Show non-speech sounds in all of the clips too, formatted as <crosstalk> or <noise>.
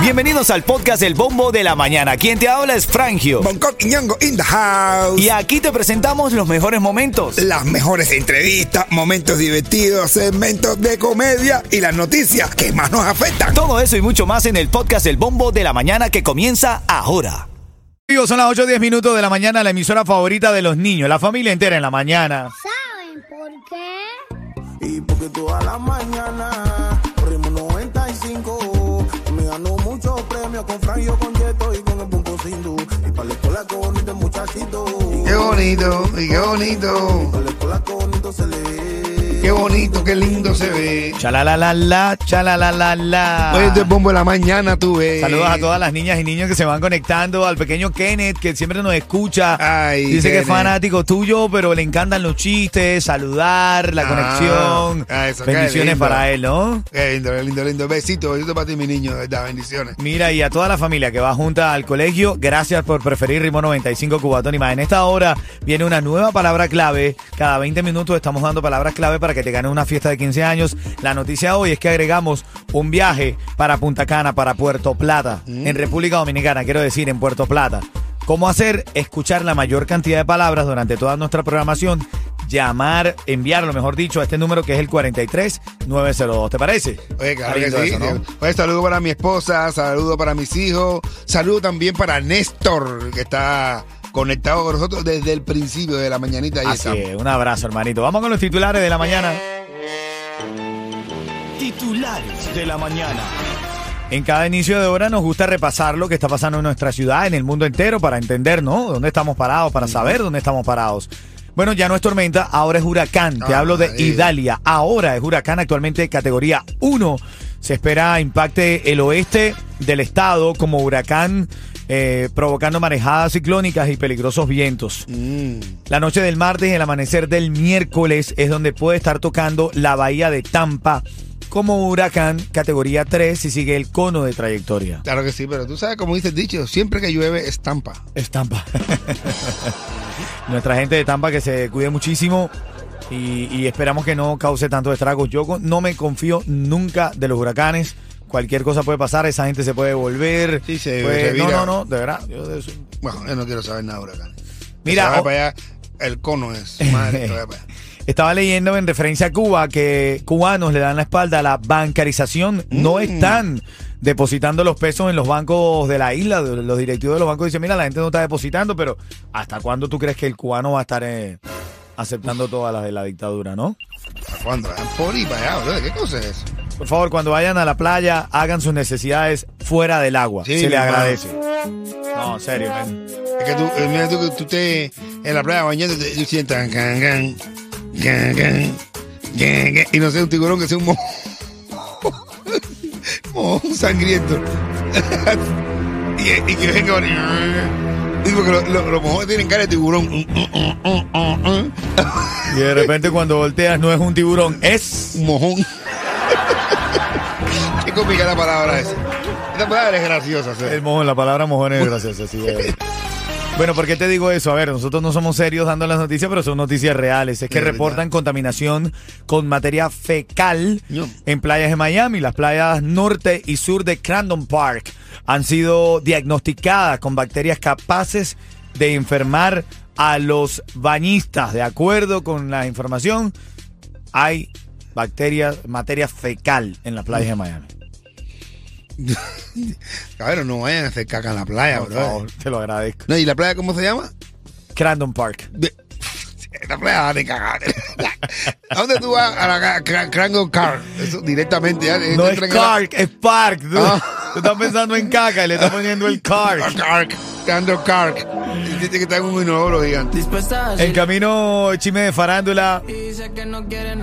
Bienvenidos al podcast El Bombo de la Mañana. Quien te habla es Frangio. Bangkok y Ñongo in the house. Y aquí te presentamos los mejores momentos. Las mejores entrevistas, momentos divertidos, segmentos de comedia y las noticias que más nos afectan. Todo eso y mucho más en el podcast El Bombo de la Mañana que comienza ahora. Amigos, son las 8 o 10 minutos de la mañana, la emisora favorita de los niños, la familia entera en la mañana. ¿Saben por qué? Y porque toda la mañana bonito, y qué bonito. Qué bonito, qué lindo se ve. Chalalalala, chalalalala. Hoy es el bombo de la mañana, tú ves. Saludos a todas las niñas y niños que se van conectando, al pequeño Kenneth que siempre nos escucha. Ay, Dice que es fanático tuyo, pero le encantan los chistes, saludar, la Ah, conexión. ah, eso, Bendiciones para él, ¿no? Qué lindo, qué lindo, lindo. Besito, besito para ti, mi niño, verdad, bendiciones. Mira, y a toda la familia que va junta al colegio, gracias por preferir Ritmo 95 Cubatón y más. En esta hora viene una nueva palabra clave. Cada 20 minutos estamos dando palabras clave para que te ganes una fiesta de 15 años. La noticia hoy es que agregamos un viaje para Punta Cana, para Puerto Plata, Mm. en República Dominicana, quiero decir, en Puerto Plata. ¿Cómo hacer? Escuchar la mayor cantidad de palabras durante toda nuestra programación. Llamar, enviarlo, mejor dicho, a este número que es el 43902. ¿Te parece? Oye, claro que sí. eso, ¿no? Oye, saludo para mi esposa, saludo para mis hijos, saludo también para Néstor, que está conectado con nosotros desde el principio de la mañanita. Ahí Así estamos. es, un abrazo, hermanito. Vamos con los titulares de la mañana. Titulares de la mañana. En cada inicio de hora nos gusta repasar lo que está pasando en nuestra ciudad, en el mundo entero, para entender, ¿no? ¿Dónde estamos parados? Para saber dónde estamos parados. Bueno, ya no es tormenta, ahora es huracán. Te Ah, hablo de eh. Idalia. Ahora es huracán, actualmente de categoría 1. Se espera impacte el oeste del estado como huracán, eh, provocando marejadas ciclónicas y peligrosos vientos. Mm. La noche del martes y el amanecer del miércoles es donde puede estar tocando la bahía de Tampa como huracán categoría 3 y sigue el cono de trayectoria. Claro que sí, pero tú sabes, como dice el dicho, siempre que llueve es Tampa. Es Tampa. <laughs> Nuestra gente de Tampa que se cuide muchísimo y, y esperamos que no cause tantos estragos. Yo no me confío nunca de los huracanes. Cualquier cosa puede pasar, esa gente se puede volver. Sí, se- puede- se no, no, no, de verdad. yo de eso- Bueno, yo no quiero saber nada de huracanes. Mira, Se para allá, el cono es. Madre, para <laughs> allá. Estaba leyendo en referencia a Cuba que cubanos le dan la espalda a la bancarización. No Mm. están depositando los pesos en los bancos de la isla. Los directivos de los bancos dicen, mira, la gente no está depositando, pero ¿hasta cuándo tú crees que el cubano va a estar eh, aceptando todas las de la dictadura, no? ¿Para cuándo? Por para allá. ¿Qué cosa es eso? Por favor, cuando vayan a la playa, hagan sus necesidades fuera del agua. Sí, Se le hermano. agradece. No, en serio, man. Es que tú, eh, mira tú que tú estés en la playa bañando y tú sientas can, can, can, can, can, can, y no sé, un tiburón que sea un mo <laughs> mojón sangriento. <laughs> y, y que venga y porque los lo, los mojones tienen cara de tiburón. Y de repente cuando volteas no es un tiburón, es... Un mojón. Cómica la palabra esa. Esta palabra es graciosa. ¿sí? El mojón, la palabra mojón es <laughs> graciosa, sí. es. Bueno, ¿por qué te digo eso? A ver, nosotros no somos serios dando las noticias, pero son noticias reales. Es que De verdad. reportan contaminación con materia fecal No. en playas de Miami. Las playas norte y sur de Crandon Park han sido diagnosticadas con bacterias capaces de enfermar a los bañistas. De acuerdo con la información, hay bacterias, materia fecal en las playas de Miami. <laughs> Cabrón, no vayan a hacer caca en la playa, Por bro. favor, te lo agradezco. No, ¿Y la playa cómo se llama? Crandon Park. De- <laughs> Esta playa de cagar. ¿A dónde tú vas? A la Crango Car. Eso directamente. Ya, No es entran en la- Clark, es Park. Tú, Ah. Tú estás pensando en caca y le estás poniendo el Clark. Cark. <laughs> Crango Car. Dice que está en un inodoro gigante. En camino, chisme de farándula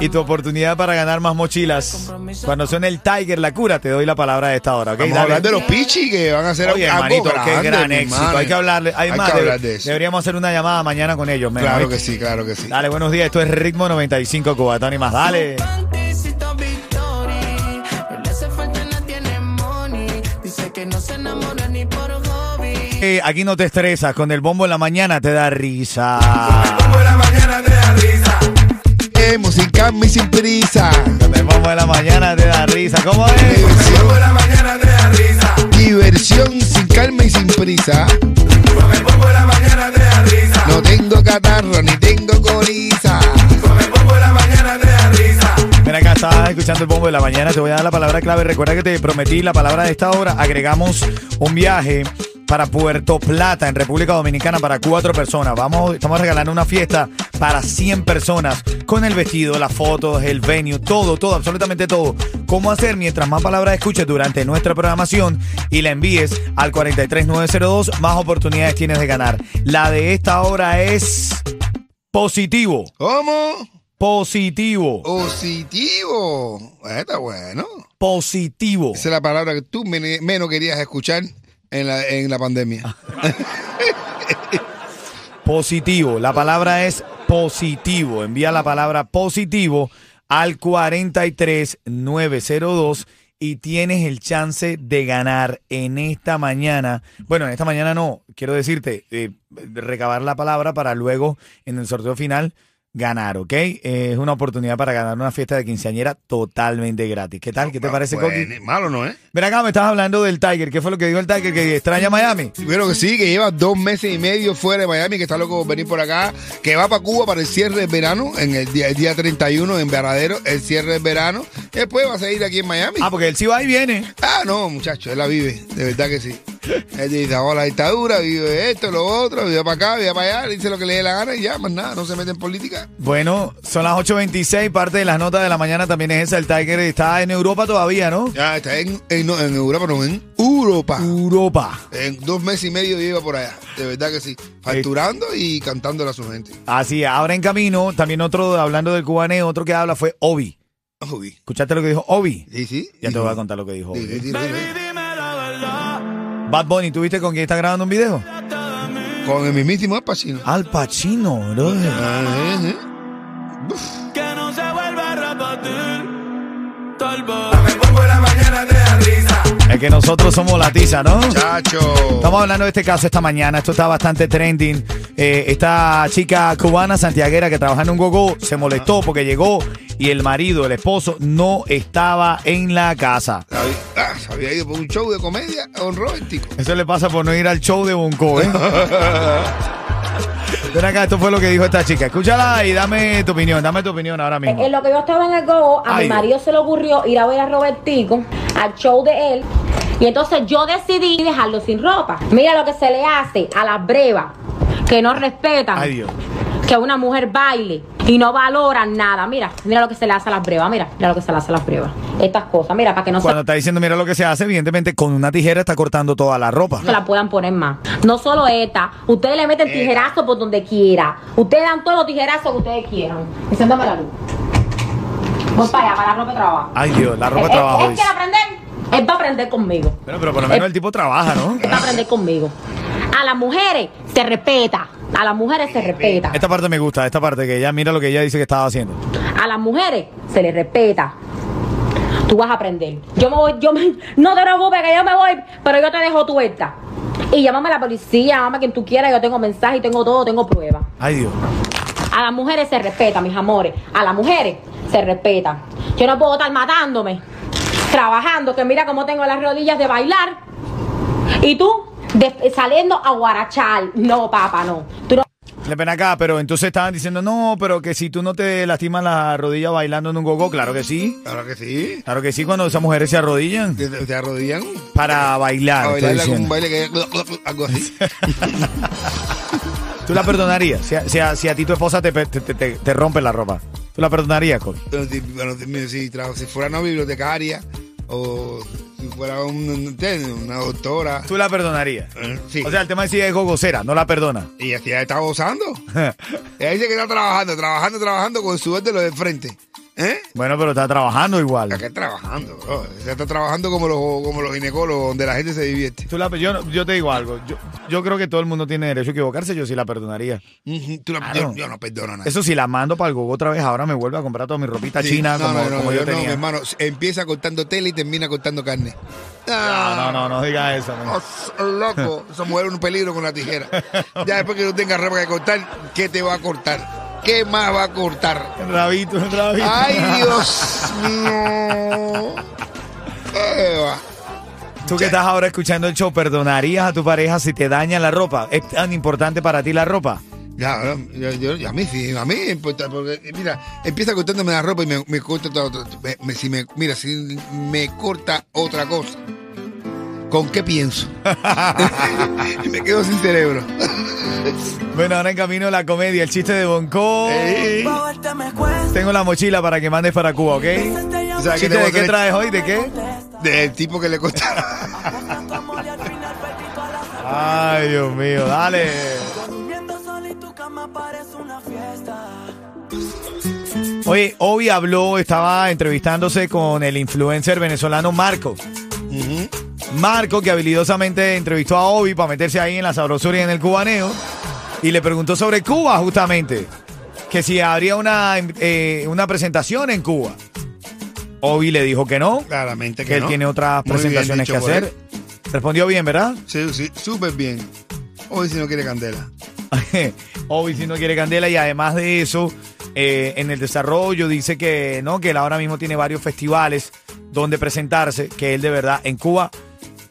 y tu oportunidad para ganar más mochilas. Cuando suene el Tiger, la cura, te doy la palabra de esta hora, ¿ok? Vamos a Dale. hablar de los pichis que van a hacer Oye, algo hermanito, grande, qué gran mi éxito. Hay que hablarle. Hay, Hay más. que de- hablar de eso. Deberíamos hacer una llamada mañana con ellos. men, Claro que sí, claro que sí. Dale, buenos días. Esto es Ritmo 95 Cubatón y más. Dale. Eh, aquí no te estresas. Con el bombo en la mañana te da risa. Bailemos sin calma y sin prisa. Cuando el bombo de la mañana te da risa. ¿Cómo es? Diversión de la mañana te da risa. Diversión sin calma y sin prisa. Con el bombo de la mañana te da risa. No tengo catarro ni tengo coriza. Con el bombo de la mañana te da risa. Mira, acá estás escuchando el bombo de la mañana. Te voy a dar la palabra clave. Recuerda que te prometí la palabra de esta hora. Agregamos un viaje para Puerto Plata, en República Dominicana, para cuatro personas. Vamos, estamos regalando una fiesta para 100 personas con el vestido, las fotos, el venue, todo, todo, absolutamente todo. ¿Cómo hacer mientras más palabras escuches durante nuestra programación y la envíes al 43902? Más oportunidades tienes de ganar. La de esta hora es positivo. ¿Cómo? Positivo. Positivo. Está bueno. Positivo. Esa es la palabra que tú men- menos querías escuchar en la, en la pandemia. <laughs> Positivo. La palabra es positivo. Envía la palabra positivo al 43902 y tienes el chance de ganar en esta mañana. Bueno, en esta mañana no, quiero decirte, eh, recabar la palabra para luego en el sorteo final ganar, ¿ok? Eh, es una oportunidad para ganar una fiesta de quinceañera totalmente gratis. ¿Qué tal? ¿Qué te parece, Coqui? Bueno, Malo, ¿no, eh? Ven acá, me estás hablando del Tiger. ¿Qué fue lo que dijo el Tiger? Que extraña Miami. Bueno, que sí, que lleva dos meses y medio fuera de Miami, que está loco por venir por acá, que va para Cuba para el cierre del verano, en el día, el día 31 en Varadero, el cierre del verano. Después va a seguir aquí en Miami. Ah, porque él sí va y viene. Ah, no, muchacho, él la vive, de verdad que sí. Él dice, "Oh, la dictadura, vive esto, lo otro, vive para acá, vive para allá, dice lo que le dé la gana y ya, más nada, no se mete en política. Bueno, son las 8.26, parte de las notas de la mañana también es esa. El Tiger está en Europa todavía, ¿no? Ya está en, en, no, en Europa, no, en Europa. Europa. En dos meses y medio lleva por allá, de verdad que sí. Facturando y cantándole a su gente. Así, es, ahora en camino, también otro, hablando del cubaneo, otro que habla fue Obi. Uy, ¿Escuchaste lo que dijo Obi? Sí, sí. Ya te voy a contar lo que dijo Sí, sí, Obi. sí, sí, sí. Bad Bunny, ¿tú viste con quién está grabando un video? Con el mismísimo Al Pacino. Al Pacino, bro. Ah, sí, sí. Que no se vuelva a repetir. Tal vez. Es que nosotros somos la tiza, ¿no? Chacho. Estamos hablando de este caso esta mañana. Esto está bastante trending. Eh, esta chica cubana santiaguera que trabaja en un gogo se molestó porque llegó y el marido, el esposo, no estaba en la casa. Sabía, ah, se había ido por un show de comedia un romántico. Eso le pasa por no ir al show de Bonco, ¿eh? <laughs> Ven acá, esto fue lo que dijo esta chica. Escúchala y dame tu opinión, dame tu opinión ahora mismo. En lo que yo estaba en el go, a Ay, mi Dios. marido se le ocurrió ir a ver a Robertico al show de él. Y entonces yo decidí dejarlo sin ropa. Mira lo que se le hace a las brevas que no respetan Ay, Dios. que una mujer baile y no valoran nada. Mira, mira lo que se le hace a las brevas. Mira, mira lo que se le hace a las brevas. Estas cosas, mira, para que no Cuando está diciendo, mira lo que se hace, evidentemente con una tijera está cortando toda la ropa. se la puedan poner más. No solo esta, ustedes le meten tijerazo por donde quiera. Ustedes dan todos los tijerazos que ustedes quieran. Enciéndame la luz. Voy para allá, para la ropa de trabajo. Ay, Dios, la ropa de Él- trabajo. Él, él quiere aprender, él va a aprender conmigo. Bueno, pero por lo menos el tipo trabaja, ¿no? Él va a aprender conmigo. A las mujeres se respeta. A las mujeres se respeta. Esta parte me gusta, esta parte que ella mira lo que ella dice que estaba haciendo. A las mujeres se les respeta. Tú vas a aprender. Yo me voy, yo me, no te preocupes que yo me voy, pero yo te dejo tuerta. Y llámame a la policía, llámame a quien tú quieras, yo tengo mensaje, tengo todo, tengo pruebas. Ay, Dios. A las mujeres se respeta, mis amores. A las mujeres se respeta. Yo no puedo estar matándome, trabajando, que mira cómo tengo las rodillas de bailar. Y tú de- saliendo a guarachar. No, papá, no. Tú no ven acá, pero entonces estaban diciendo, no, pero que si tú no te lastimas la rodilla bailando en un gogo, claro que sí. Claro que sí. Claro que sí, cuando esas mujeres se arrodillan Te, te arrodillan para bailar. a estoy bailar con un diciendo. baile que algo así. <laughs> ¿Tú la perdonarías? Si a, si a- si a ti tu esposa te, te, te- rompe la ropa, ¿tú la perdonarías, Col? Pero si, bueno, si- si, fuera una bibliotecaria o si fuera un- una doctora. ¿Tú la perdonarías? eh, Sí. O sea, el tema de si es gogocera, no la perdona. y así ya está gozando. <laughs> Ella dice que está trabajando, trabajando, trabajando con su de lo de frente. ¿Eh? bueno, pero está trabajando igual. Acá trabajando, bro. Ella está trabajando como los, como los ginecólogos, donde la gente se divierte. Tú la- yo, yo te digo algo. Yo, yo creo que todo el mundo tiene derecho a equivocarse. Yo sí la perdonaría. Tú la- Claro. yo, yo no perdono a nadie. Eso sí, la mando para el gogo otra vez. Ahora me vuelve a comprar toda mi ropita Sí, china no, como, no, no, como yo, yo no, mi tenía. hermano. Empieza cortando tela y termina cortando carne. no, no, no, no diga eso. Oh, loco, <laughs> esa mujer es un peligro con la tijera. Ya después que no tenga ropa que cortar, ¿qué te va a cortar? ¿Qué más va a cortar? El rabito, el rabito. ¡Ay, Dios <laughs> mío! ¿Qué va? Tú que estás ahora escuchando el show, ¿perdonarías a tu pareja si te daña la ropa? ¿Es tan importante para ti la ropa? Ya, yo, yo- yo- a mí sí, a mí me importa, porque mira, empieza cortándome la ropa y me, me corta todo, me- me- si me, mira, si me corta otra cosa, ¿con qué pienso? <laughs> me quedo sin cerebro. Bueno, ahora en camino la comedia, el chiste de Bonco. Tengo la mochila para que mandes para Cuba, ¿ok? O sea, que ¿Chiste te voy de qué traes hoy? ¿De qué? Del tipo que le corta. Ay, Dios mío, dale. Oye, Obi habló, estaba entrevistándose con el influencer venezolano Marco. Marco, que habilidosamente entrevistó a Obi para meterse ahí en la sabrosura y en el cubaneo. Y le preguntó sobre Cuba, justamente. Que si habría una, eh, una presentación en Cuba. Obi le dijo que no, Claramente que, que él tiene otras Muy bien presentaciones dicho que por hacer. Respondió bien, ¿verdad? Sí, sí, súper bien. Hoy si no quiere candela. <laughs> Obi si no quiere candela y además de eso, eh, en el desarrollo dice que no, que él ahora mismo tiene varios festivales donde presentarse, que él de verdad en Cuba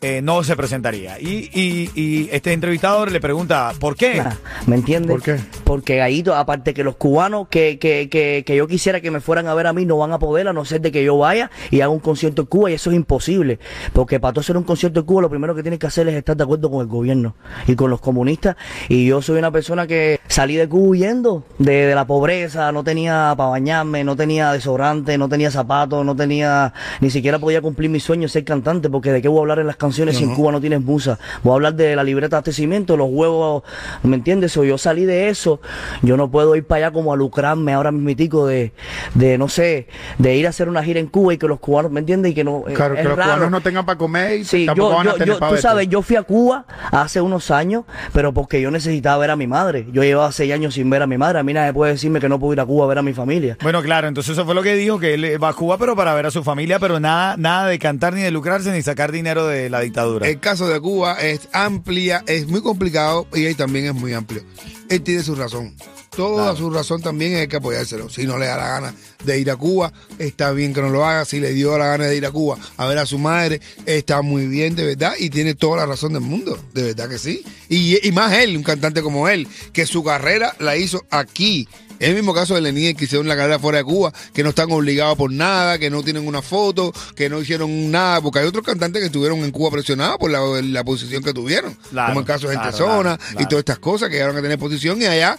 eh, no se presentaría. Y, y- y este entrevistador le pregunta, ¿por qué? ¿Me entiendes? ¿Por qué? Porque Gallito, aparte que los cubanos que, que, que, que yo quisiera que me fueran a ver a mí no van a poder, a no ser de que yo vaya y haga un concierto en Cuba y eso es imposible. Porque para tú hacer un concierto en Cuba lo primero que tienes que hacer es estar de acuerdo con el gobierno y con los comunistas. Y yo soy una persona que salí de Cuba huyendo de, de la pobreza, no tenía para bañarme, no tenía desodorante, no tenía zapatos, no tenía, ni siquiera podía cumplir mi sueño de ser cantante, porque de qué voy a hablar en las canciones si en Cuba no tienes musa. Voy a hablar de la libreta de abastecimiento, los huevos, ¿me entiendes? O yo salí de eso, yo no puedo ir para allá como a lucrarme ahora mismitico de, de no sé, de ir a hacer una gira en Cuba y que los cubanos, ¿me entiendes? Y que no, Claro, es que los raro. cubanos no tengan para comer y Sí, tampoco yo, van a yo, tener yo- para tú verte. sabes, yo fui a Cuba hace unos años, pero porque yo necesitaba ver a mi madre. Yo llevaba seis años sin ver a mi madre. A mí nadie puede decirme que no puedo ir a Cuba a ver a mi familia. Bueno, claro, entonces eso fue lo que dijo, que él va a Cuba, pero para ver a su familia, pero nada, nada de cantar ni de lucrarse ni sacar dinero de la dictadura. El caso de Cuba es amplia, es muy complicado y ahí también es muy amplio. Él tiene su razón. Toda su razón también hay que apoyárselo. Si no le da la gana de ir a Cuba, está bien que no lo haga. Si le dio la gana de ir a Cuba a ver a su madre, está muy bien, de verdad. Y tiene toda la razón del mundo, de verdad que sí. Y, y más él, un cantante como él, que su carrera la hizo aquí. Es el mismo caso de Lenín que hicieron la carrera fuera de Cuba, que no están obligados por nada, que no tienen una foto, que no hicieron nada, porque hay otros cantantes que estuvieron en Cuba presionados por la, la posición que tuvieron, Claro, como el caso de Gente claro, Zona claro, y todas estas cosas que llegaron a tener posición y allá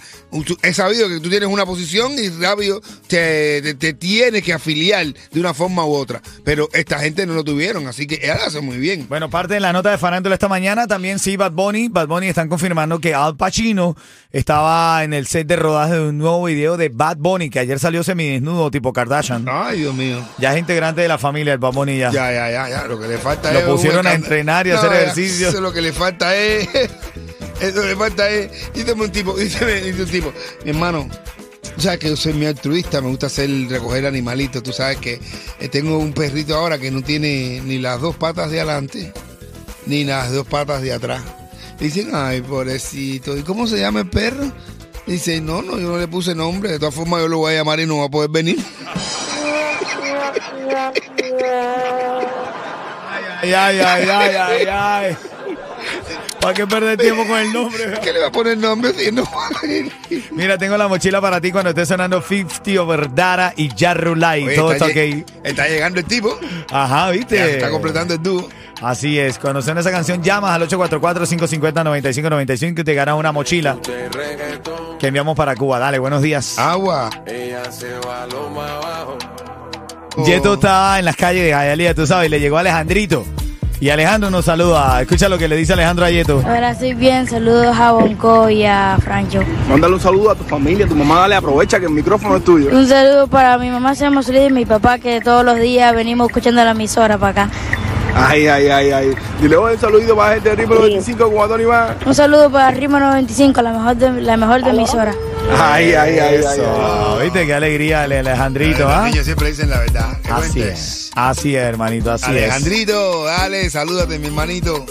he sabido que tú tienes una posición y rápido te, te, te tienes que afiliar de una forma u otra, pero esta gente no lo tuvieron, así que él hace muy bien. Bueno, parte de la nota de farándula esta mañana, también sí, Bad Bunny. Bad Bunny están confirmando que Al Pacino estaba en el set de rodaje de un nuevo video de Bad Bunny, que ayer salió semidesnudo tipo Kardashian. Ay, Dios mío. Ya es integrante de la familia del Bad Bunny ya. Ya, ya, ya, ya. Lo que le falta Lo es. un pusieron a entrenar y a hacer ejercicio. Eso lo que le falta es. <laughs> Eso le falta es. Dígame un tipo, <laughs> dígame, un tipo. Mi hermano, tú sabes que yo soy muy altruista, me gusta hacer recoger animalitos. Tú sabes que eh, tengo un perrito ahora que no tiene ni las dos patas de adelante, ni las dos patas de atrás. Dicen, ay, pobrecito. ¿Y cómo se llama el perro? Dice, no, no, yo no le puse nombre. De todas formas, yo lo voy a llamar y no va a poder venir. <laughs> Ay, ay, ay, ay, ay, ay. ¿Para qué perder tiempo con el nombre? <laughs> ¿Qué le va a poner nombre si no va a? Mira, tengo la mochila para ti cuando esté sonando 50 over Dara y Jarrulay. Todo está lle- ok. Está llegando el tipo. Ajá, Ya ¿viste? está completando el dúo. Así es, cuando suena esa canción llamas al 844-550-9595 y te ganas una mochila que enviamos para Cuba. Dale, buenos días. Agua. Oh. Yeto está en las calles de Jayalía, tú sabes, y le llegó Alejandrito. Y Alejandro nos saluda. Escucha lo que le dice Alejandro a Yeto. Ahora estoy bien, saludos a Bonco y a Francho. Mándale un saludo a tu familia, a tu mamá, dale, aprovecha que el micrófono es tuyo. Un saludo para mi mamá, se llama Solís, y mi papá, que todos los días venimos escuchando la emisora para acá. Ay, ay, ay, ay. Dile oye, un saludito para la gente de Ritmo 25 con Antonio Iván. Un saludo para Rima 95, la mejor de, la mejor de emisora. Ay, ay, ay, ay, Eso, ay. ¿Viste? Qué alegría, Ale- Alejandrito, Los ¿ah? niños siempre dicen la verdad. ¿Qué Así cuentes? es. Así es, hermanito, así es. Alejandrito, dale, salúdate, mi hermanito.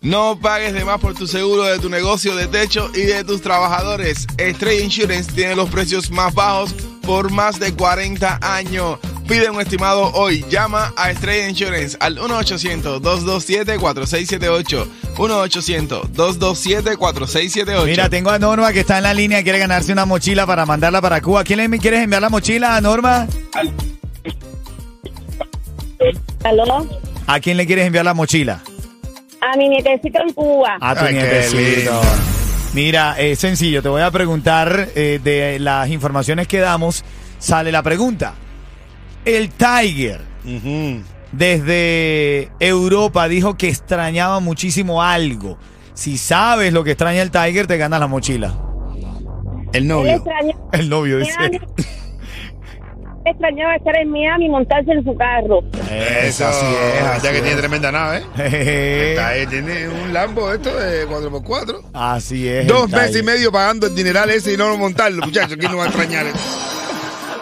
No pagues de más por tu seguro de tu negocio de techo y de tus trabajadores. Estrella Insurance tiene los precios más bajos por más de 40 años. Pide un estimado hoy. Llama a Estrella Insurance al 1-800-227-4678. 1-800-227-4678. Mira, tengo a Norma que está en la línea, quiere ganarse una mochila para mandarla para Cuba. ¿Quién le quieres enviar la mochila, Norma? ¿Aló? ¿A quién le quieres enviar la mochila? A mi nietecito en Cuba. A tu Ay, qué nietecito. Mira, es sencillo, te voy a preguntar eh, de las informaciones que damos, sale la pregunta. El Tiger desde Europa dijo que extrañaba muchísimo algo. Si sabes lo que extraña el Tiger, te ganas la mochila. El novio. El novio dice. Extrañaba estar en Miami y montarse en su carro. Eso, así es, así ya que es. tiene tremenda nave. Jeje. <laughs> Está ahí, tiene un Lambo esto de 4x4. Así es. Dos meses y medio pagando el dineral ese y no montarlo, muchachos. ¿Quién no va a extrañar eso?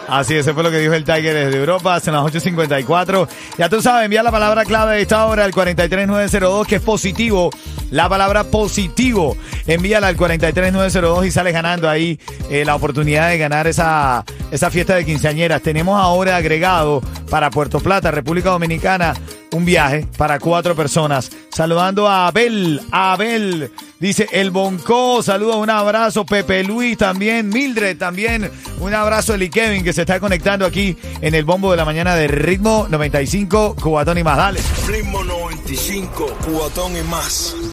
Así es, eso fue lo que dijo el Tiger desde Europa, son las 8.54. Ya tú sabes, envía la palabra clave de esta hora al 43902, que es positivo. La palabra positivo, envíala al 43902 y sales ganando ahí eh, la oportunidad de ganar esa, esa fiesta de quinceañeras. Tenemos ahora agregado para Puerto Plata, República Dominicana, un viaje para cuatro personas. Saludando a Abel, Abel, dice el Bonco, saluda, un abrazo, Pepe Luis también, Mildred también, un abrazo Eli Kevin que se está conectando aquí en el bombo de la mañana de Ritmo 95, Cubatón y más, dale. Ritmo 95, cubatón y más.